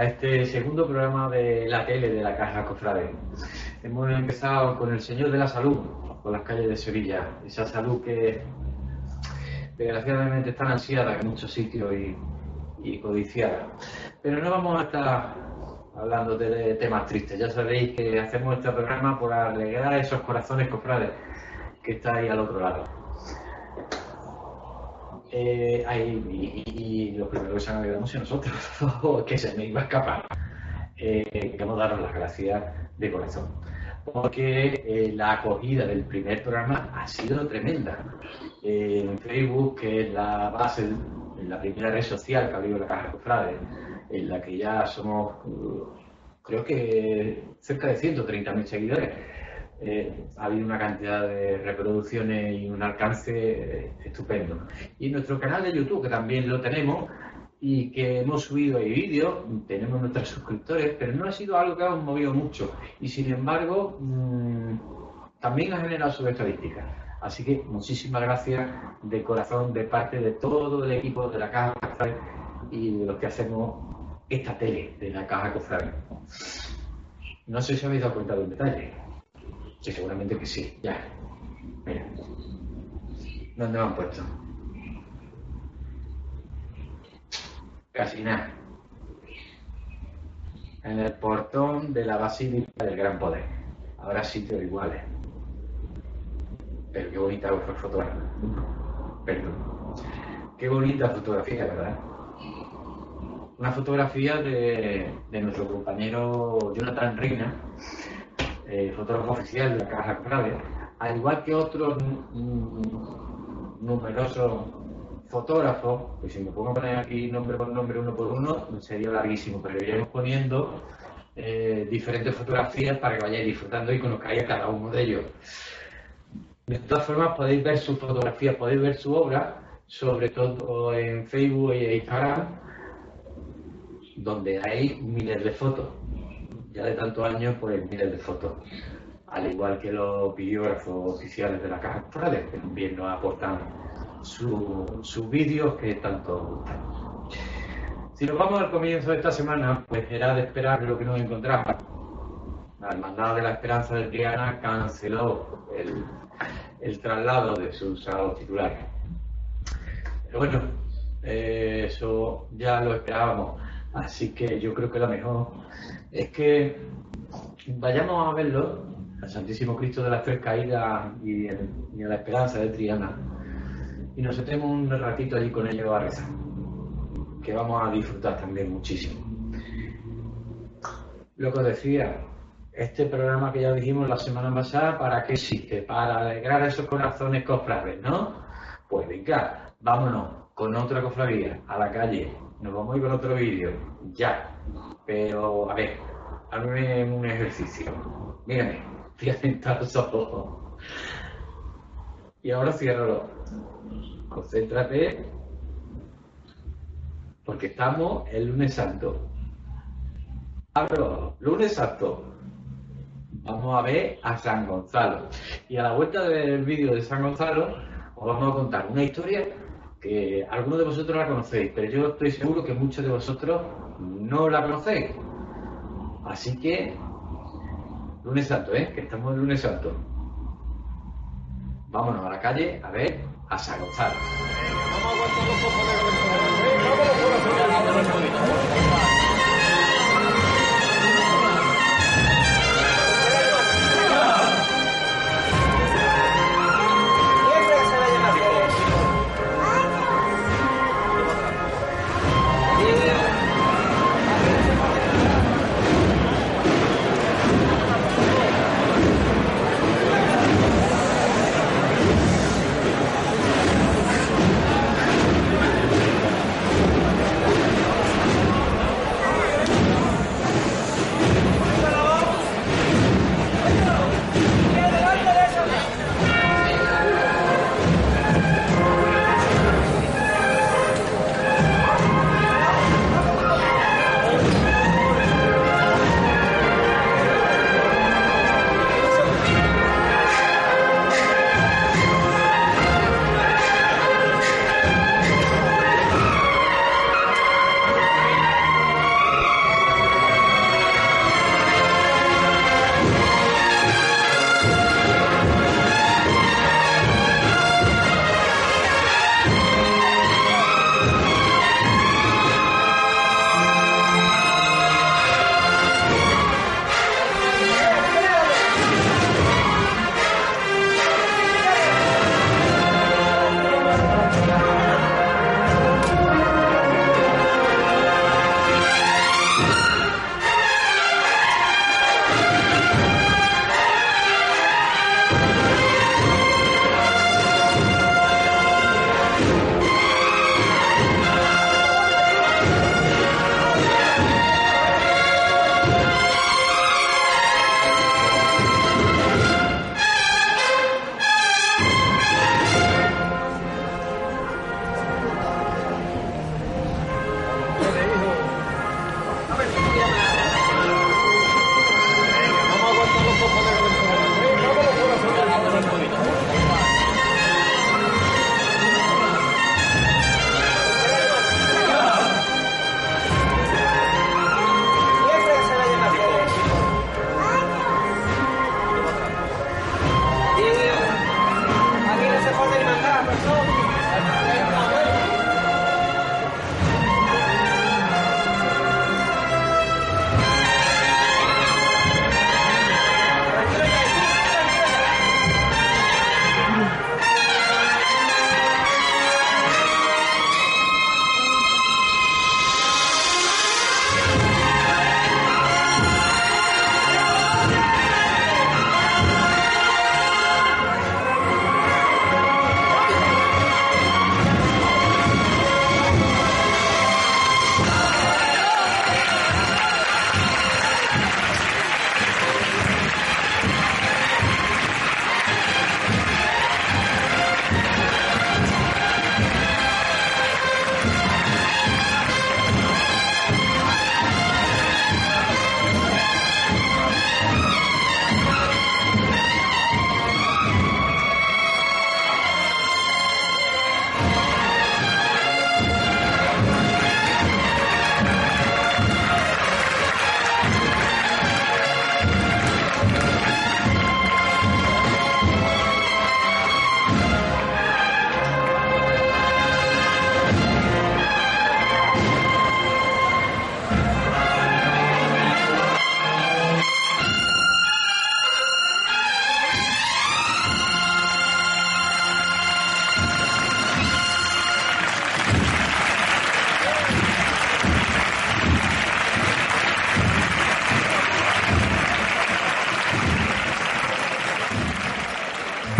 A este segundo programa de la tele de la Caja Cofrade. Hemos empezado con el Señor de la Salud, por las calles de Sevilla. Esa salud que desgraciadamente está ansiada en muchos sitios y, y codiciada. Pero no vamos a estar hablando de temas tristes. Ya sabéis que hacemos este programa por alegrar esos corazones cofrades que está ahí al otro lado. Eh, y, los primeros que se han alegrado nosotros, que se me iba a escapar. Eh, queremos daros las gracias de corazón, porque eh, la acogida del primer programa ha sido tremenda. en Facebook, que es la base, la primera red social que abrió la Caja Cofrade, en la que ya somos, creo que cerca de 130.000 seguidores eh, ha habido una cantidad de reproducciones y un alcance eh, estupendo. Y nuestro canal de YouTube, que también lo tenemos y que hemos subido ahí vídeos, tenemos nuestros suscriptores, pero no ha sido algo que hemos movido mucho. Y sin embargo, mm, también ha generado sus estadísticas. Así que muchísimas gracias de corazón de parte de todo el equipo de la Caja Cofrade y de los que hacemos esta tele de la Caja Cofrade. No sé si habéis dado cuenta de un detalle. Sí, seguramente que sí. Ya. Mira. ¿Dónde me han puesto? Casi nada. En el portón de la Basílica del Gran Poder. Habrá sitios iguales. Pero qué bonita fotografía. Perdón. Qué bonita fotografía, ¿verdad? Una fotografía de, de nuestro compañero Jonathan Reina, eh, fotógrafo oficial de la Caja Cofrade, al igual que otros numerosos fotógrafos, pues si me pongo a poner aquí nombre por nombre, uno por uno, sería larguísimo, pero iremos poniendo eh, diferentes fotografías para que vayáis disfrutando y conozcáis a cada uno de ellos. De todas formas, podéis ver sus fotografías, podéis ver su obra, sobre todo en Facebook e Instagram, donde hay miles de fotos ya de tantos años, pues miles de fotos. Al igual que los biógrafos oficiales de la Caja Cofrade, que también nos aportan sus vídeos que tanto gustan. Si nos vamos al comienzo de esta semana, pues era de esperar lo que nos encontramos. La Hermandad de la Esperanza de Triana canceló el, traslado de sus sábados titulares. Pero bueno, eh, eso ya lo esperábamos. Así que yo creo que lo mejor es que vayamos a verlo, al Santísimo Cristo de las Tres Caídas y, a la Esperanza de Triana, y nos sentemos un ratito allí con ellos a rezar, que vamos a disfrutar también muchísimo. Lo que decía, este programa que ya dijimos la semana pasada, ¿para qué existe? Para alegrar esos corazones cofrades, ¿no? Pues venga, vámonos con otra cofradía, a la calle, nos vamos a ir con otro vídeo, ya. Pero, a ver, hazme un ejercicio. Mírame, en los ojos. Y ahora ciérralo. Concéntrate. Porque estamos el lunes santo. Abro, lunes santo. Vamos a ver a San Gonzalo. Y a la vuelta del vídeo de San Gonzalo, os vamos a contar una historia que algunos de vosotros la conocéis, pero yo estoy seguro que muchos de vosotros no la conocéis. Así que, lunes santo, ¿eh? Que estamos en lunes santo. Vámonos a la calle a ver a San.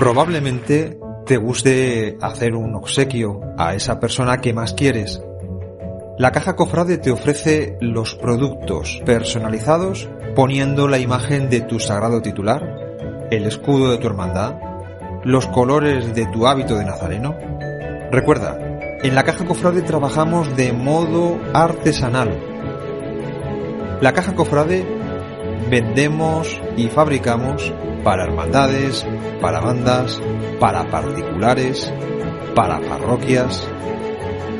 Probablemente te guste hacer un obsequio a esa persona que más quieres. La caja cofrade te ofrece los productos personalizados poniendo la imagen de tu sagrado titular, el escudo de tu hermandad, los colores de tu hábito de nazareno. Recuerda, en la caja cofrade trabajamos de modo artesanal. La caja cofrade vendemos y fabricamos para hermandades, para bandas, para particulares, para parroquias.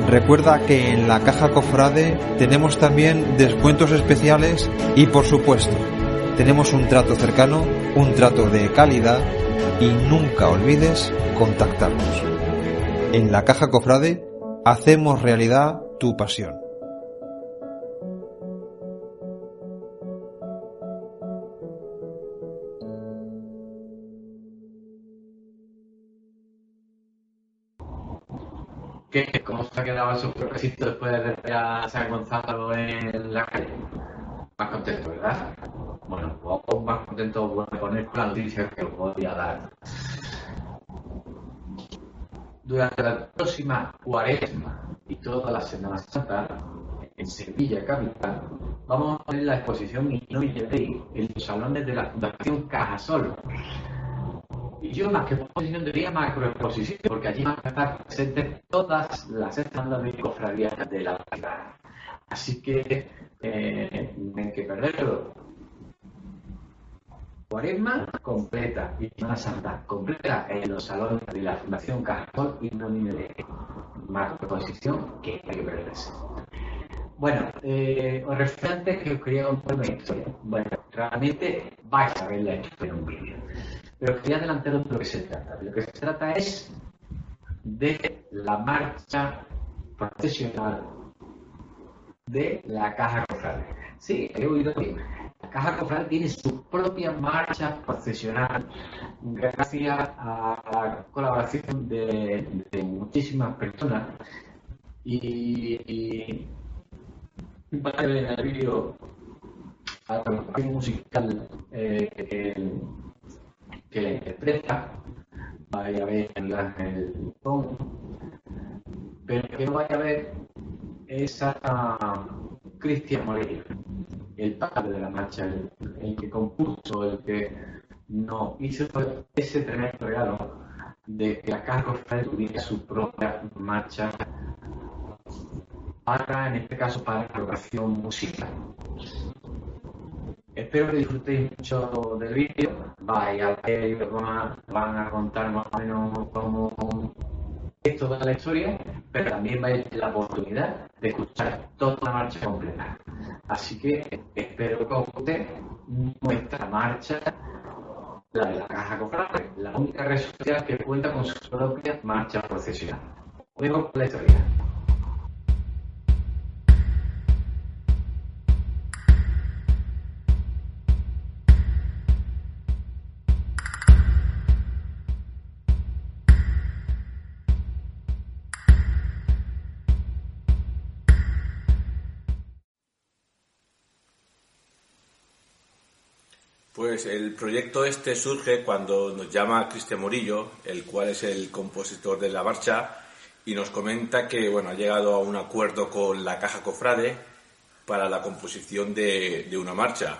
Recuerda que en la caja cofrade tenemos también descuentos especiales y por supuesto tenemos un trato cercano, un trato de calidad y nunca olvides contactarnos. En la caja cofrade hacemos realidad tu pasión. ¿Qué? ¿Cómo se ha quedado su propósito después de ver a San Gonzalo en la calle? Más contento, ¿verdad? Bueno, aún más contento voy a poner con la noticia que os voy a dar. Durante la próxima cuaresma y toda la Semana Santa, en Sevilla Capital, vamos a poner la exposición No Llevéis en los salones de la Fundación Cajasol y yo más que exposición diría macroexposición, porque allí van a estar presentes todas las estándar de cofradías de la ciudad. Así que eh, no hay que perderlo. Cuaresma completa y Semana Santa completa en los salones de la Fundación Cajasol y no ni de macroexposición que hay que perderse. Bueno, eh, os refiero antes que os quería contar una historia. Bueno, realmente vais a ver la historia en un vídeo. Pero quería adelantaros de lo que se trata. lo que se trata es de la marcha profesional de la Caja Cofrade. Sí, he oído bien. La Caja Cofrade tiene su propia marcha profesional gracias a la colaboración de, muchísimas personas. Y, y un par de el vídeo a la musical eh, que la interpreta, vaya a ver el Tom, pero que no vaya a ver es a Cristian Moreira, el padre de la marcha, el, que compuso, el que no hizo ese tremendo regalo de que la Carlos tuviera su propia marcha para, en este caso, para la educación musical. Espero que disfrutéis mucho del vídeo. Vaya, van, van a contar más o menos cómo es toda la historia, pero también vais a tener la oportunidad de escuchar toda la marcha completa. Así que espero que os guste nuestra marcha, la de la Caja Cofrade, la única red social que cuenta con su propia marcha procesional. Vemos con la historia. Pues el proyecto este surge cuando nos llama Cristian Murillo, el cual es el compositor de la marcha, y nos comenta que bueno, ha llegado a un acuerdo con la Caja Cofrade para la composición de, una marcha.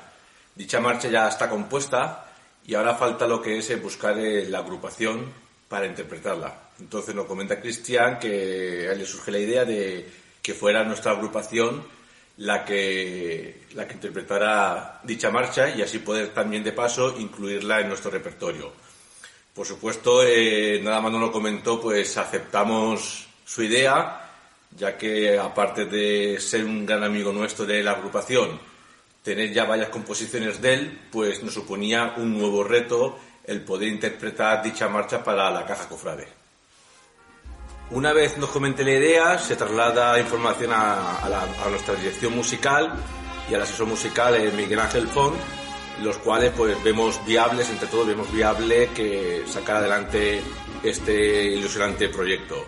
Dicha marcha ya está compuesta y ahora falta lo que es buscar eh, la agrupación para interpretarla. Entonces nos comenta Cristian que le surge la idea de que fuera nuestra agrupación la que, la que interpretara dicha marcha y así poder también de paso incluirla en nuestro repertorio. Por supuesto, eh, nada más no lo comentó, pues aceptamos su idea, ya que aparte de ser un gran amigo nuestro de la agrupación, tener ya varias composiciones de él, pues nos suponía un nuevo reto el poder interpretar dicha marcha para la caja cofrade. Una vez nos comente la idea, se traslada información a, nuestra dirección musical y al asesor musical Miguel Ángel Font, los cuales pues vemos viables, entre todos vemos viable que sacar adelante este ilusionante proyecto.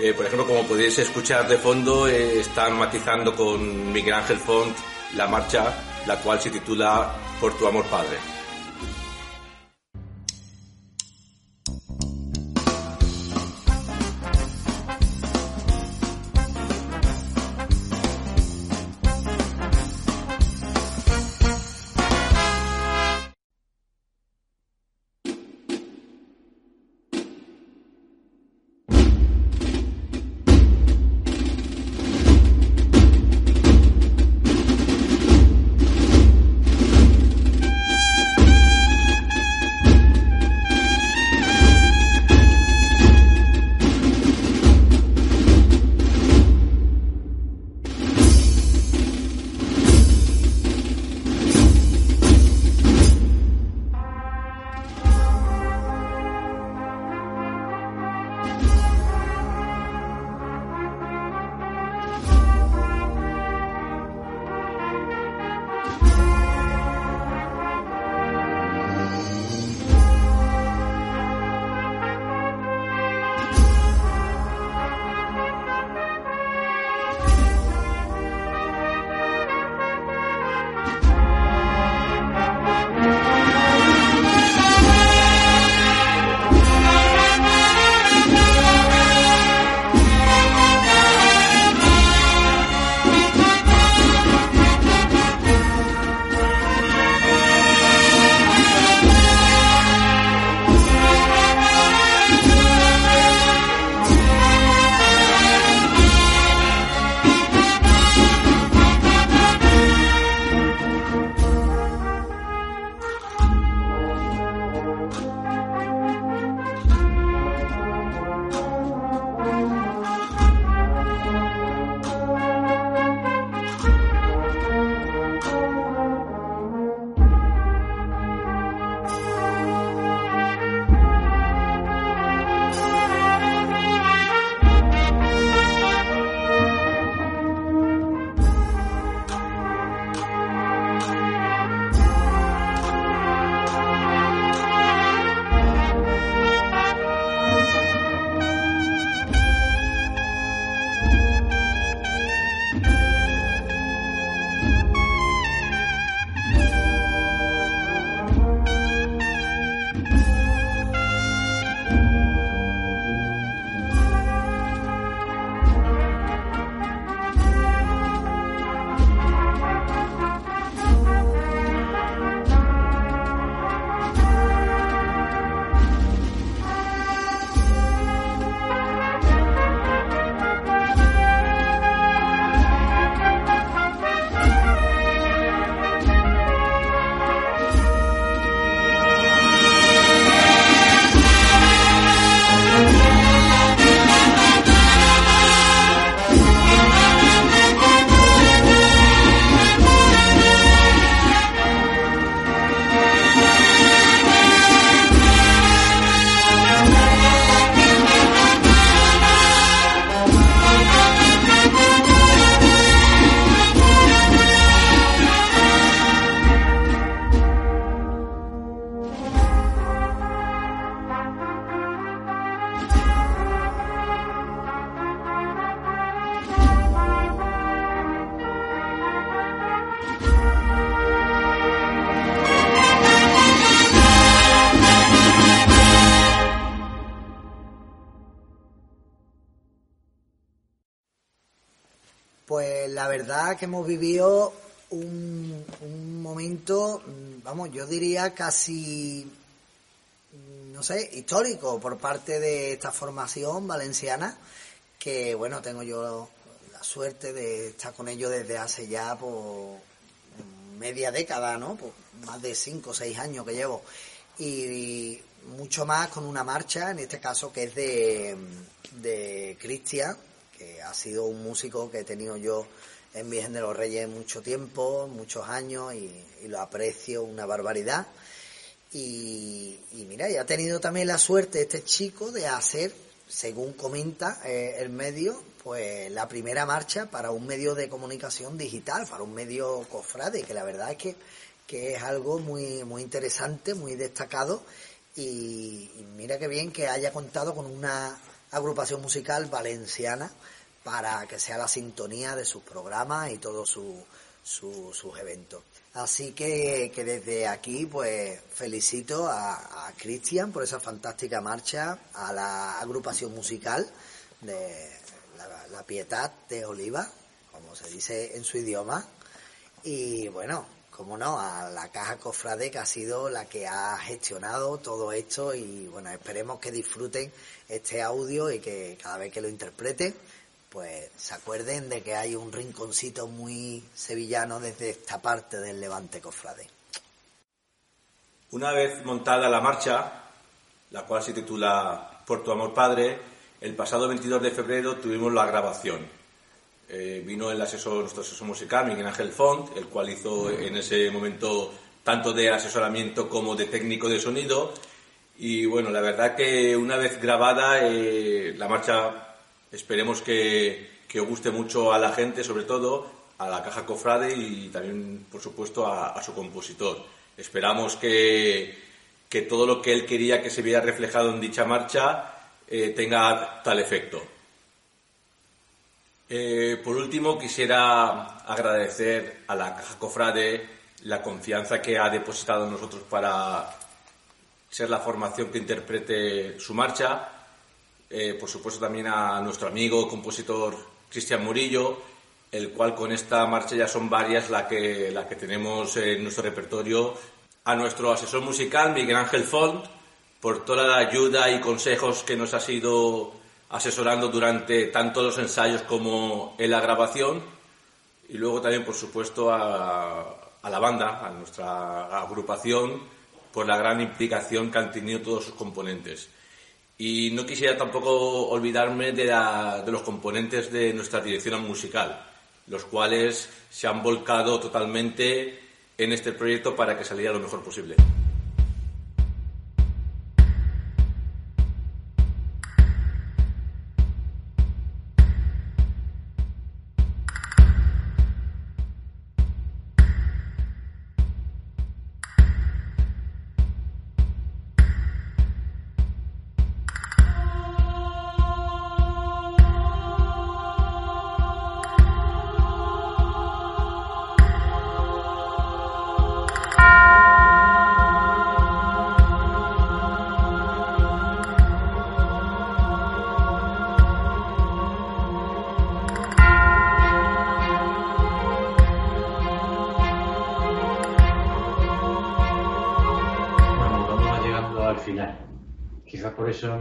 Eh, por ejemplo, como podéis escuchar de fondo, eh, están matizando con Miguel Ángel Font la marcha, la cual se titula Por tu amor padre. Que hemos vivido un, momento, mm, vamos, yo diría casi, mm, no sé, histórico por parte de esta formación valenciana, que bueno, tengo yo la suerte de estar con ellos desde hace ya por media década, ¿no? Por más de cinco o seis años que llevo. Y mucho más con una marcha, en este caso que es de, de Cristian, que ha sido un músico que he tenido yo en Virgen de los Reyes mucho tiempo, muchos años, y, lo aprecio una barbaridad. Y, mira, y ha tenido también la suerte este chico de hacer, según comenta eh, el medio, pues la primera marcha para un medio de comunicación digital, para un medio cofrade, que la verdad es que, que es algo muy, muy interesante, muy destacado y, mira qué bien que haya contado con una agrupación musical valenciana para que sea la sintonía de sus programas y todos su, sus eventos. Así que, que, desde aquí pues felicito a, Cristian por esa fantástica marcha, a la agrupación musical de la, la Pietad de Oliva, como se dice en su idioma. Y bueno, como no, a la Caja Cofrade que ha sido la que ha gestionado todo esto y bueno, esperemos que disfruten este audio y que cada vez que lo interpreten, pues se acuerden de que hay un rinconcito muy sevillano desde esta parte del Levante Cofrade. Una vez montada la marcha, la cual se titula Por tu amor padre, el pasado 22 de febrero tuvimos la grabación eh, vino el asesor, nuestro asesor musical, Miguel Ángel Font, el cual hizo en ese momento tanto de asesoramiento como de técnico de sonido. Y bueno, la verdad que una vez grabada, eh, la marcha esperemos que, que, guste mucho a la gente, sobre todo a la caja cofrade y también, por supuesto, a, su compositor. Esperamos que, que, todo lo que él quería que se viera reflejado en dicha marcha eh, tenga tal efecto. Eh, por último, quisiera agradecer a la Caja Cofrade la confianza que ha depositado en nosotros para ser la formación que interprete su marcha. Eh, por supuesto, también a nuestro amigo compositor Cristian Murillo, el cual con esta marcha ya son varias las que, la que tenemos en nuestro repertorio. A nuestro asesor musical, Miguel Ángel Font, por toda la ayuda y consejos que nos ha sido asesorando durante tanto los ensayos como en la grabación y luego también, por supuesto, a, la banda, a nuestra agrupación, por la gran implicación que han tenido todos sus componentes. Y no quisiera tampoco olvidarme de, de los componentes de nuestra dirección musical, los cuales se han volcado totalmente en este proyecto para que saliera lo mejor posible.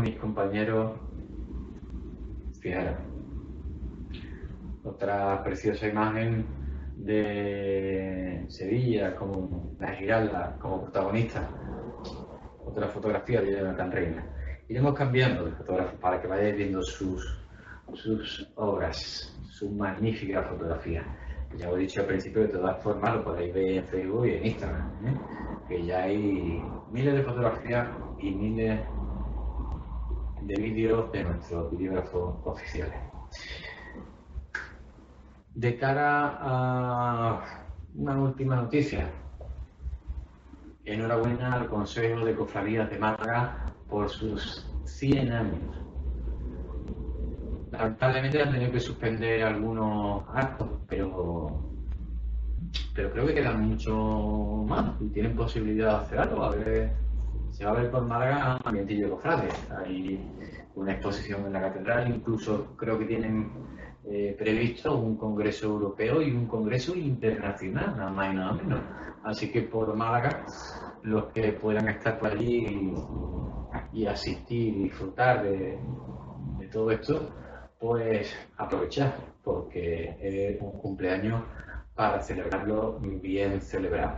Mis compañeros, fijaros, otra preciosa imagen de Sevilla como la Giralda como protagonista, otra fotografía de Jonathan Reina. Iremos cambiando de fotógrafo para que vayáis viendo sus, sus obras, su magnífica fotografía. Ya os he dicho al principio, de todas formas lo podéis ver en Facebook y en Instagram, ¿eh? que ya hay miles de fotografías y miles de vídeos de nuestros videógrafos oficiales. De cara a una última noticia, enhorabuena al Consejo de Cofradías de Málaga por sus 100 años. Lamentablemente han tenido que suspender algunos actos, pero, pero creo que quedan mucho más y tienen posibilidad de hacer algo. A ver se va a ver por Málaga ambientillo de cofrades. Hay una exposición en la catedral, incluso creo que tienen eh, previsto un congreso europeo y un congreso internacional, nada más y nada menos. Así que por Málaga, los que puedan estar por allí y, asistir y disfrutar de, todo esto, pues aprovechar, porque es un cumpleaños para celebrarlo bien celebrado.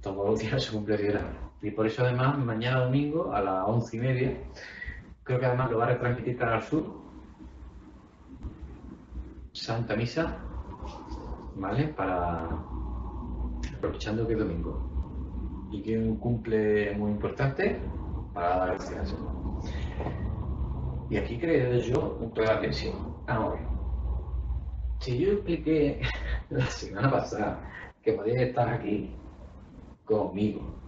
Todos los días se cumple Y por eso además mañana domingo a las once y media, creo que además lo va a retransmitir Canal Sur, Santa Misa, ¿vale? Para aprovechando que es domingo y que un cumple muy importante para dar gracias. Y aquí creo yo un poco de atención. Ahora, si yo expliqué la semana pasada que podía estar aquí conmigo,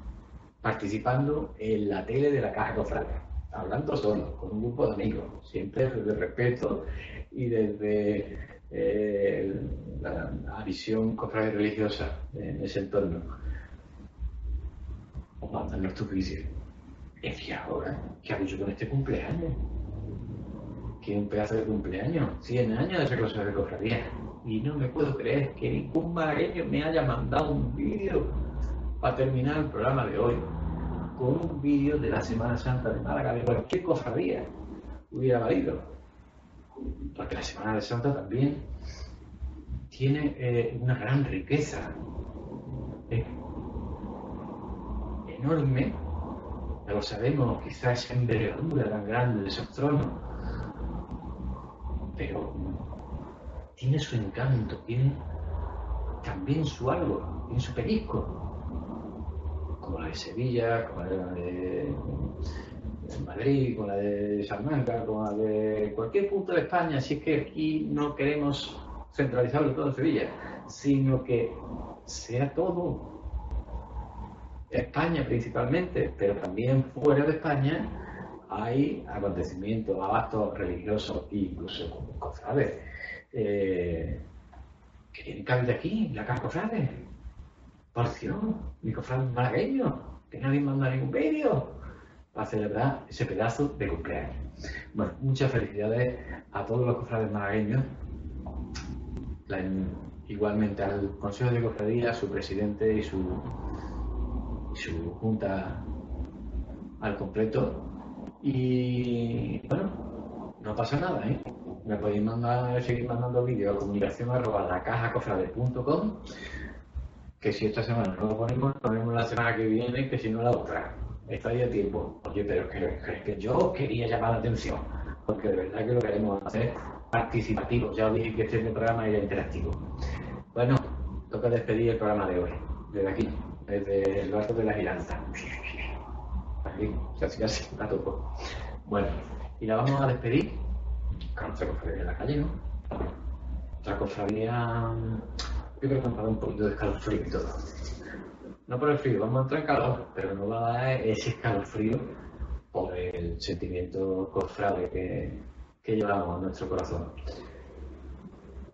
participando en la tele de la Caja Cofrade, hablando solo, con un grupo de amigos, siempre desde respeto y desde eh, la, visión cofrade religiosa en ese entorno. O juicio. Es que ahora, ¿qué ha dicho con este cumpleaños? Que un pedazo de cumpleaños, 100 años de esa de cofradía. Y no me puedo creer que ningún malagueño me haya mandado un vídeo para terminar el programa de hoy con un vídeo de la Semana Santa de Málaga, de cualquier cofradía hubiera valido. Porque la Semana Santa también tiene eh, una gran riqueza. enorme, ya lo sabemos, quizás esa envergadura tan grande de esos tronos, pero tiene su encanto, tiene también su algo, tiene su perisco como la de Sevilla, como la de Madrid, como la de Salamanca, como la de cualquier punto de España, así que aquí no queremos centralizarlo todo en Sevilla, sino que sea todo España principalmente, pero también fuera de España hay acontecimientos, abastos religiosos e incluso cofrades. Eh, que tienen cabida aquí, la casa cofrades porción, mi cofrade malagueño, que nadie manda ningún vídeo para celebrar ese pedazo de cumpleaños. Bueno, muchas felicidades a todos los cofrades malagueños, igualmente al Consejo de Cofradía, su presidente y su, su junta al completo. Y bueno, no pasa nada, ¿eh? Me podéis mandar, seguir mandando vídeos a comunicación arroba que si esta semana no lo ponemos, lo ponemos la semana que viene, que si no la otra. Está ahí a tiempo. Oye, pero que, que, yo quería llamar la atención, porque de verdad que lo queremos hacer participativo. Ya os dije que este programa era interactivo. Bueno, toca despedir el programa de hoy, desde aquí, desde el barco de la giranza. Aquí, casi casi, la toco. Bueno, y la vamos a despedir otra cofradía en la calle, ¿no? Otra cofradía yo creo que me va a dar un poquito de escalofrío y todo. No por el frío, vamos a entrar en calor, pero no va a dar ese escalofrío por el sentimiento cofrade que, que llevamos en nuestro corazón.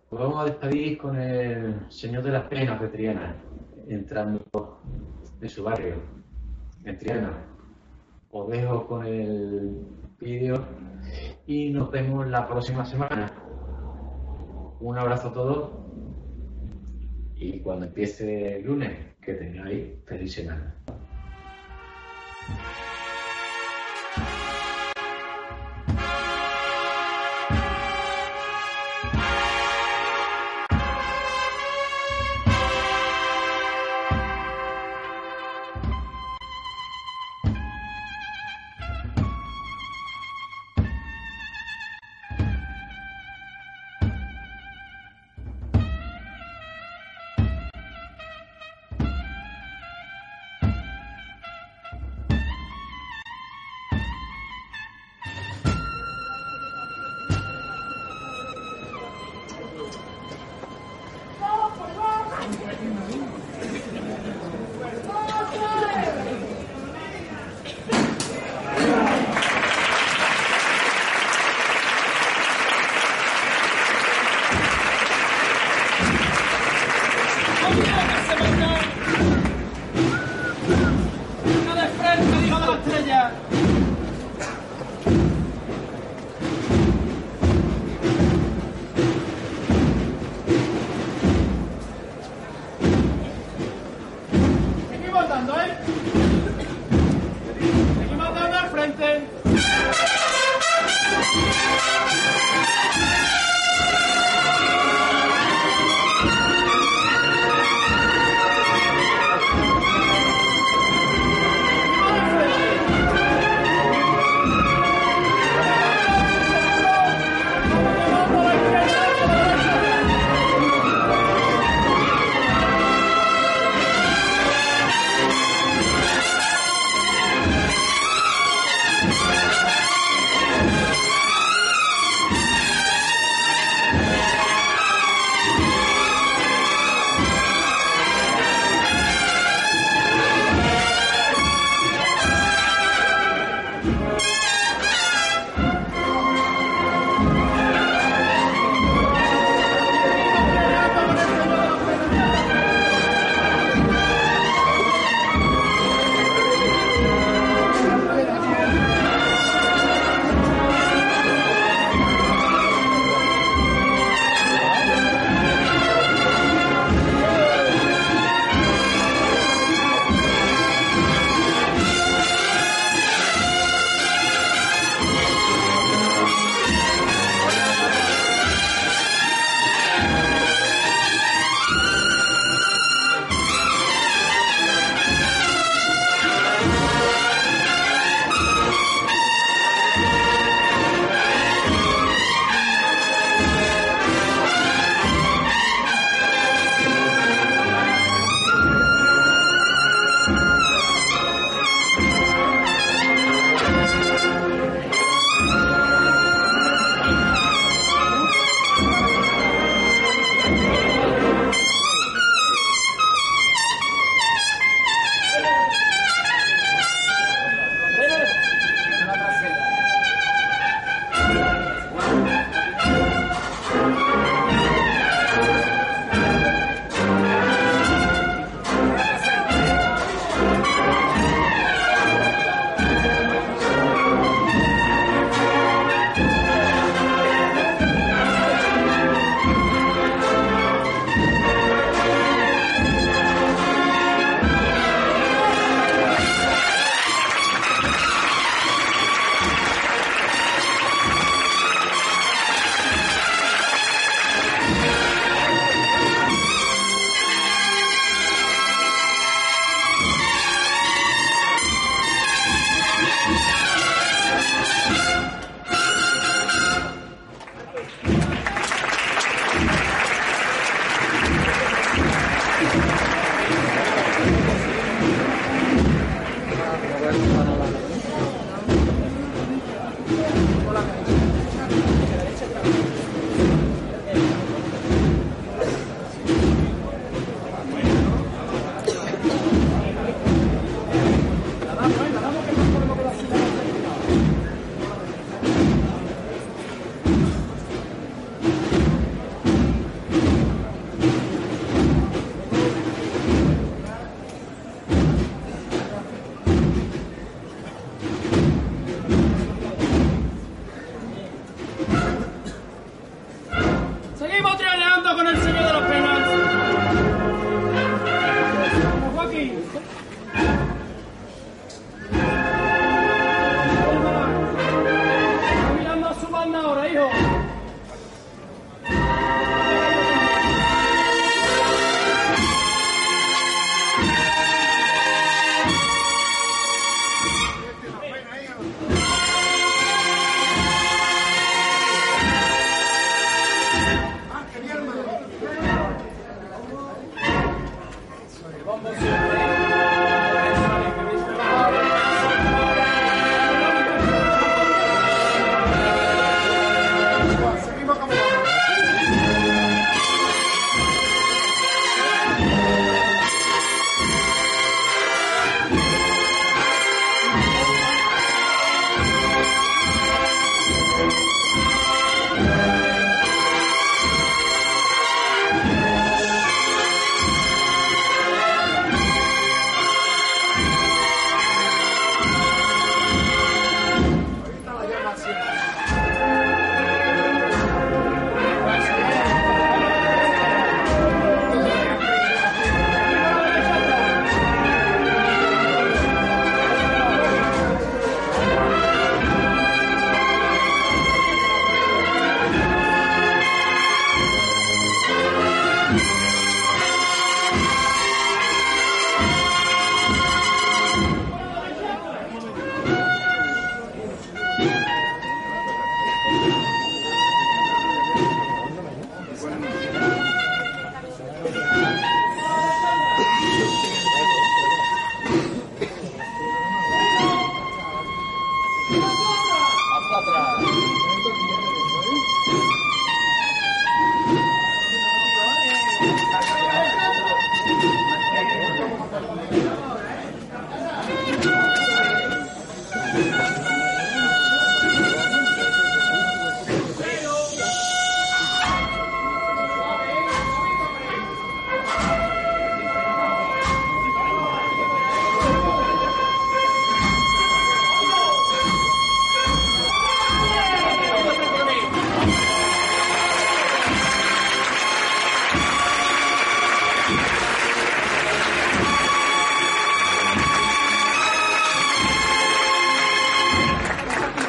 Pues vamos a despedir con el Señor de las Penas de Triana, entrando en su barrio, en Triana. Os dejo con el vídeo y nos vemos la próxima semana. Un abrazo a todos y cuando empiece el lunes, que tengáis feliz semana.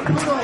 Come on.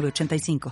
906985.